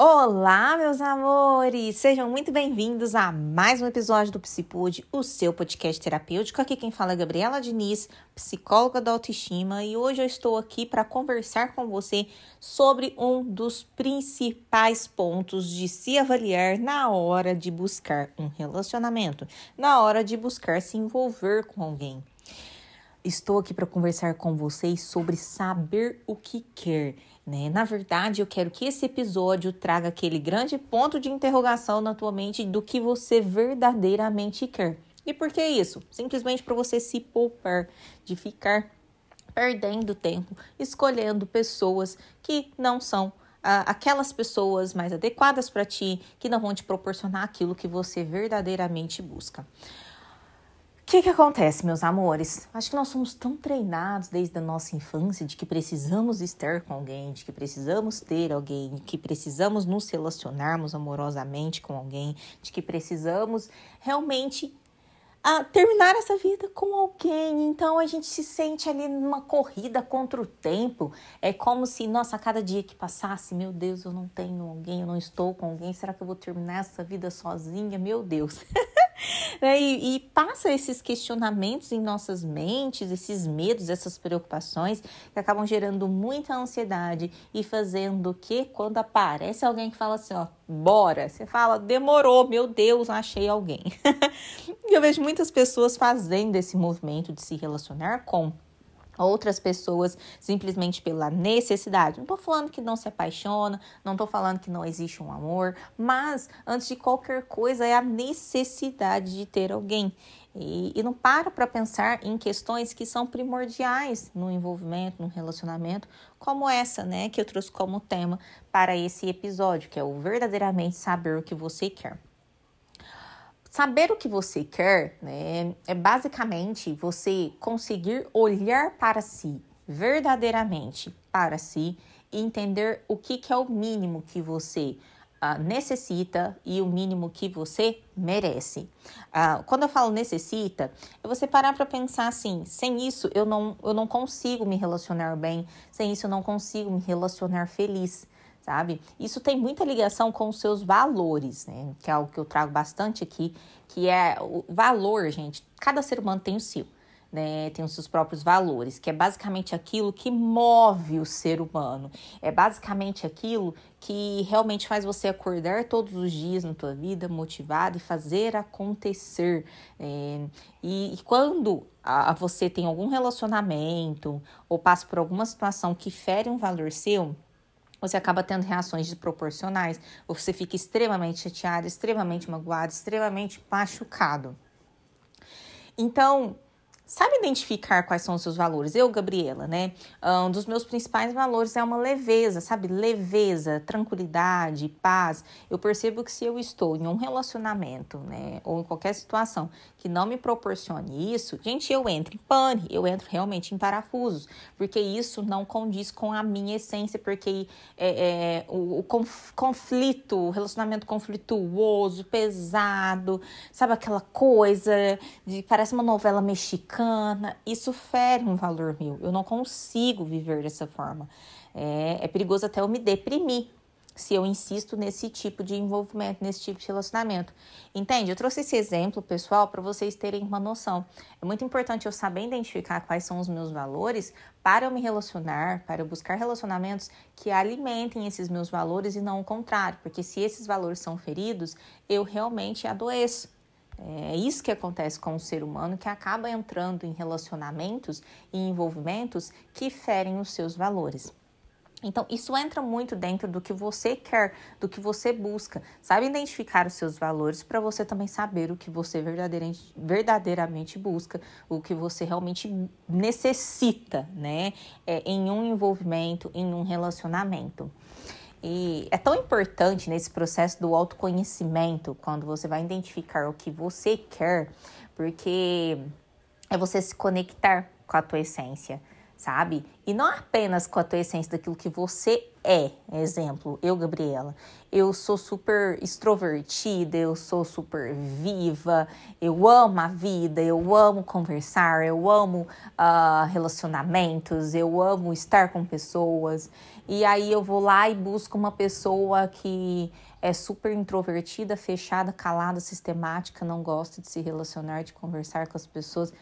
Olá, meus amores! Sejam muito bem-vindos a mais um episódio do Psipod, o seu podcast terapêutico. Aqui quem fala é Gabriela Diniz, psicóloga da autoestima, e hoje eu estou aqui para conversar com você sobre um dos principais pontos de se avaliar na hora de buscar um relacionamento, na hora de buscar se envolver com alguém. Estou aqui para conversar com vocês sobre saber o que quer. Né? Na verdade, eu quero que esse episódio traga aquele grande ponto de interrogação na tua mente do que você verdadeiramente quer. E por que isso? Simplesmente para você se poupar de ficar perdendo tempo escolhendo pessoas que não são ah, aquelas pessoas mais adequadas para ti, que não vão te proporcionar aquilo que você verdadeiramente busca. O que, que acontece, meus amores? Acho que nós somos tão treinados desde a nossa infância de que precisamos estar com alguém, de que precisamos ter alguém, de que precisamos nos relacionarmos amorosamente com alguém, de que precisamos realmente a terminar essa vida com alguém. Então a gente se sente ali numa corrida contra o tempo. É como se, nossa, a cada dia que passasse, meu Deus, eu não tenho alguém, eu não estou com alguém. Será que eu vou terminar essa vida sozinha? Meu Deus. Né, e, e, passa esses questionamentos em nossas mentes, esses medos, essas preocupações que acabam gerando muita ansiedade e fazendo que quando aparece alguém que fala assim, ó, bora, você fala, demorou, meu Deus, achei alguém. e eu vejo muitas pessoas fazendo esse movimento de se relacionar com outras pessoas simplesmente pela necessidade. Não estou falando que não se apaixona, não estou falando que não existe um amor, mas antes de qualquer coisa é a necessidade de ter alguém. E, e não para para pensar em questões que são primordiais no envolvimento, no relacionamento, como essa, né, que eu trouxe como tema para esse episódio, que é o verdadeiramente saber o que você quer. Saber o que você quer né, é basicamente você conseguir olhar para si, verdadeiramente para si, e entender o que, que é o mínimo que você uh, necessita e o mínimo que você merece. Uh, quando eu falo necessita, é você parar para pensar assim: sem isso eu não, eu não consigo me relacionar bem, sem isso eu não consigo me relacionar feliz sabe? Isso tem muita ligação com os seus valores, né? Que é algo que eu trago bastante aqui, que é o valor, gente. Cada ser humano tem o seu. Né, tem os seus próprios valores, que é basicamente aquilo que move o ser humano. É basicamente aquilo que realmente faz você acordar todos os dias na tua vida motivado e fazer acontecer. É, e, e, quando a, a você tem algum relacionamento ou passa por alguma situação que fere um valor seu, você acaba tendo reações desproporcionais, você fica extremamente chateado, extremamente magoado, extremamente machucado. Então, sabe identificar quais são os seus valores. Eu, Gabriela, né? Um dos meus principais valores é uma leveza, sabe? Leveza, tranquilidade, paz. Eu percebo que se eu estou em um relacionamento, né? Ou em qualquer situação que não me proporcione isso, gente, eu entro em pane, eu entro realmente em parafusos, porque isso não condiz com a minha essência, porque é, é o, o conflito, o relacionamento conflituoso, pesado, sabe? Aquela coisa de parece uma novela mexicana bacana, isso fere um valor meu. Eu não consigo viver dessa forma. É, é perigoso até eu me deprimir se eu insisto nesse tipo de envolvimento, nesse tipo de relacionamento. Entende? Eu trouxe esse exemplo, pessoal, para vocês terem uma noção. É muito importante eu saber identificar quais são os meus valores para eu me relacionar, para eu buscar relacionamentos que alimentem esses meus valores e não o contrário, porque se esses valores são feridos, eu realmente adoeço. É isso que acontece com o ser humano que acaba entrando em relacionamentos e envolvimentos que ferem os seus valores. Então, isso entra muito dentro do que você quer, do que você busca. Sabe identificar os seus valores para você também saber o que você verdadeiramente, busca, o que você realmente necessita, né? É, em um envolvimento, em um relacionamento. E é tão importante nesse processo do autoconhecimento, quando você vai identificar o que você quer, porque é você se conectar com a tua essência. Sabe? E não apenas com a tua essência daquilo que você é. Exemplo, eu, Gabriela, eu sou super extrovertida, eu sou super viva, eu amo a vida, eu amo conversar, eu amo uh, relacionamentos, eu amo estar com pessoas. E aí eu vou lá e busco uma pessoa que é super introvertida, fechada, calada, sistemática, não gosta de se relacionar, de conversar com as pessoas.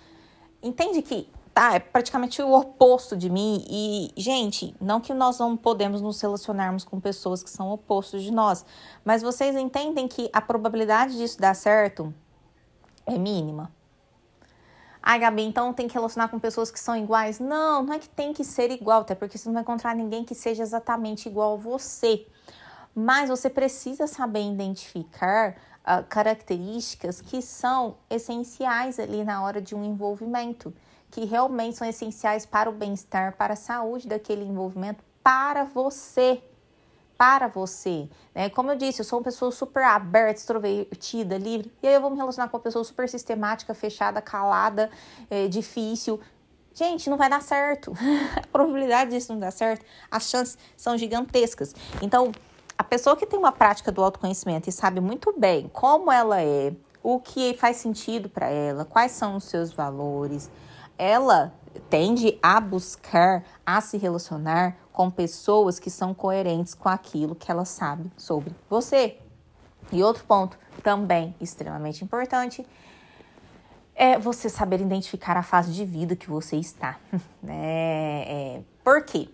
Entende que tá? É praticamente o oposto de mim. E, gente, não que nós não podemos nos relacionarmos com pessoas que são opostos de nós, mas vocês entendem que a probabilidade disso dar certo é mínima. Ai, Gabi, então tem que relacionar com pessoas que são iguais? Não, não é que tem que ser igual, até porque você não vai encontrar ninguém que seja exatamente igual a você. Mas você precisa saber identificar uh, características que são essenciais ali na hora de um envolvimento que realmente são essenciais para o bem-estar, para a saúde daquele envolvimento, para você. Para você. Né? Como eu disse, eu sou uma pessoa super aberta, extrovertida, livre, e aí eu vou me relacionar com uma pessoa super sistemática, fechada, calada, é, difícil. Gente, não vai dar certo. a probabilidade disso não dar certo, as chances são gigantescas. Então, a pessoa que tem uma prática do autoconhecimento e sabe muito bem como ela é, o que faz sentido para ela, quais são os seus valores, ela tende a buscar, a se relacionar com pessoas que são coerentes com aquilo que ela sabe sobre você. E outro ponto também extremamente importante é você saber identificar a fase de vida que você está. né? É, por quê?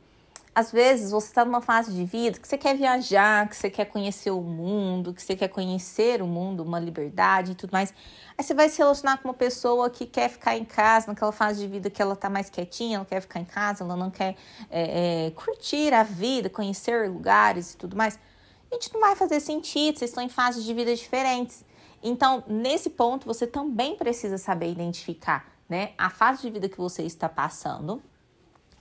Às vezes você está numa fase de vida que você quer viajar, que você quer conhecer o mundo, que você quer conhecer o mundo, uma liberdade e tudo mais. Aí você vai se relacionar com uma pessoa que quer ficar em casa, naquela fase de vida que ela tá mais quietinha, ela quer ficar em casa, ela não quer é, é, curtir a vida, conhecer lugares e tudo mais. A gente não vai fazer sentido, vocês estão em fases de vida diferentes. Então, nesse ponto, você também precisa saber identificar né, a fase de vida que você está passando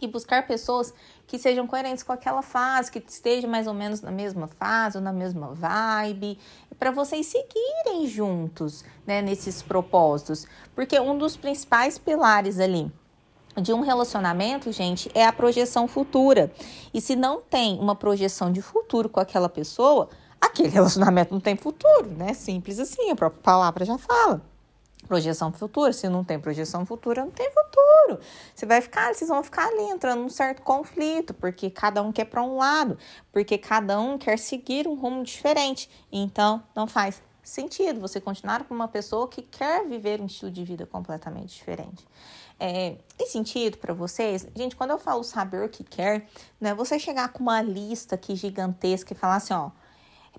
e buscar pessoas que sejam coerentes com aquela fase, que estejam mais ou menos na mesma fase ou na mesma vibe, para vocês seguirem juntos, né, nesses propósitos. Porque um dos principais pilares ali de um relacionamento, gente, é a projeção futura. E se não tem uma projeção de futuro com aquela pessoa, aquele relacionamento não tem futuro, né? Simples assim, a própria palavra já fala projeção futura. Se não tem projeção futura, não tem futuro. Você vai ficar, vocês vão ficar ali entrando num certo conflito, porque cada um quer para um lado, porque cada um quer seguir um rumo diferente. Então, não faz sentido você continuar com uma pessoa que quer viver um estilo de vida completamente diferente. É, tem sentido para vocês? Gente, quando eu falo saber o que quer, não é você chegar com uma lista aqui gigantesca e falar assim, ó,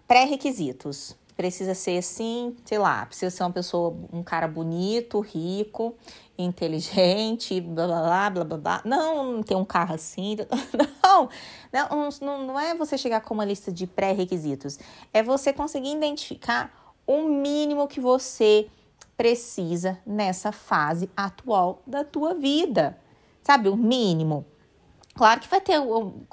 pré-requisitos precisa ser assim, sei lá, precisa ser uma pessoa, um cara bonito, rico, inteligente, blá blá blá blá blá. blá. Não, ter um carro assim. Não, não, não é você chegar com uma lista de pré-requisitos. É você conseguir identificar o mínimo que você precisa nessa fase atual da tua vida. Sabe, o mínimo. Claro que vai ter,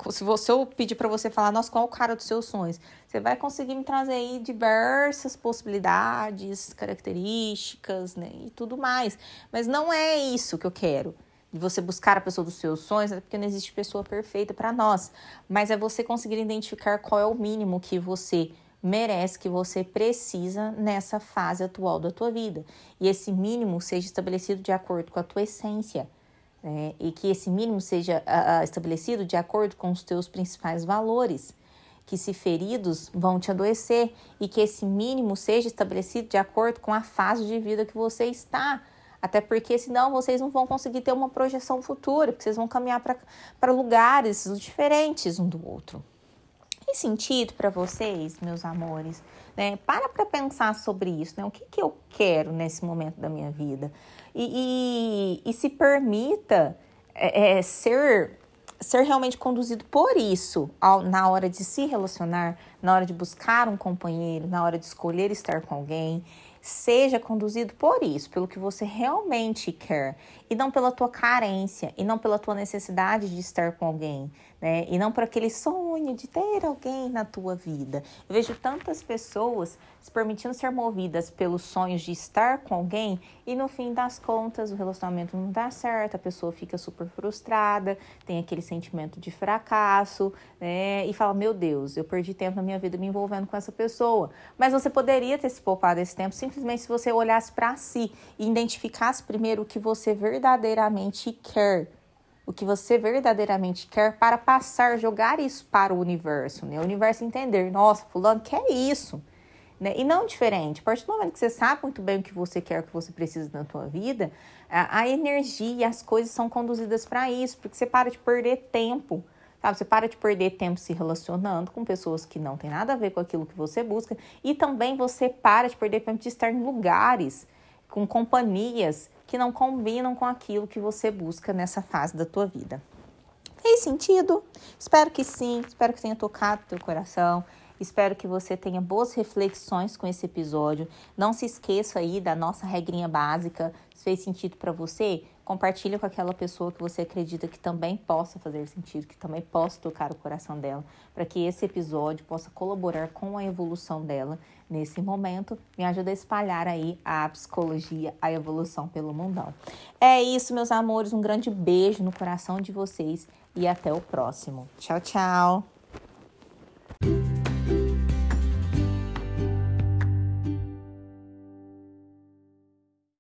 se você eu pedir para você falar, nossa, qual é o cara dos seus sonhos? Você vai conseguir me trazer aí diversas possibilidades, características, né, e tudo mais. Mas não é isso que eu quero. De você buscar a pessoa dos seus sonhos, porque não existe pessoa perfeita para nós. Mas é você conseguir identificar qual é o mínimo que você merece, que você precisa nessa fase atual da tua vida. E esse mínimo seja estabelecido de acordo com a tua essência né? e que esse mínimo seja uh, estabelecido de acordo com os teus principais valores, que se feridos vão te adoecer e que esse mínimo seja estabelecido de acordo com a fase de vida que você está. Até porque senão vocês não vão conseguir ter uma projeção futura, porque vocês vão caminhar para lugares diferentes um do outro. Tem sentido para vocês, meus amores? Né? Para para pensar sobre isso, né? O que, que eu quero nesse momento da minha vida? e, e, e se permita é, é, ser ser realmente conduzido por isso ao, na hora de se relacionar, na hora de buscar um companheiro, na hora de escolher estar com alguém, seja conduzido por isso, pelo que você realmente quer, e não pela tua carência, e não pela tua necessidade de estar com alguém, né? E não por aquele sonho sonho de ter alguém na tua vida. Eu vejo tantas pessoas se permitindo ser movidas pelos sonhos de estar com alguém e no fim das contas o relacionamento não dá certo, a pessoa fica super frustrada, tem aquele sentimento de fracasso, né? E fala: Meu Deus, eu perdi tempo na minha vida me envolvendo com essa pessoa. Mas você poderia ter se poupado esse tempo simplesmente se você olhasse para si e identificasse primeiro o que você verdadeiramente quer o que você verdadeiramente quer para passar, jogar isso para o universo, né? O universo entender, nossa, fulano quer isso, né? E não diferente. A partir do momento que você sabe muito bem o que você quer, o que você precisa na tua vida, a, a energia as coisas são conduzidas para isso, porque você para de perder tempo. Sabe? Você para de perder tempo se relacionando com pessoas que não tem nada a ver com aquilo que você busca. E também você para de perder tempo de estar em lugares, com companhias que não combinam com aquilo que você busca nessa fase da tua vida. Fez sentido? Espero que sim, espero que tenha tocado teu coração. Espero que você tenha boas reflexões com esse episódio. Não se esqueça aí da nossa regrinha básica. Se fez sentido para você, compartilha com aquela pessoa que você acredita que também possa fazer sentido, que também possa tocar o coração dela, para que esse episódio possa colaborar com a evolução dela nesse momento. Me ajuda a espalhar aí a psicologia, a evolução pelo mundão. É isso, meus amores. Um grande beijo no coração de vocês e até o próximo. Tchau, tchau.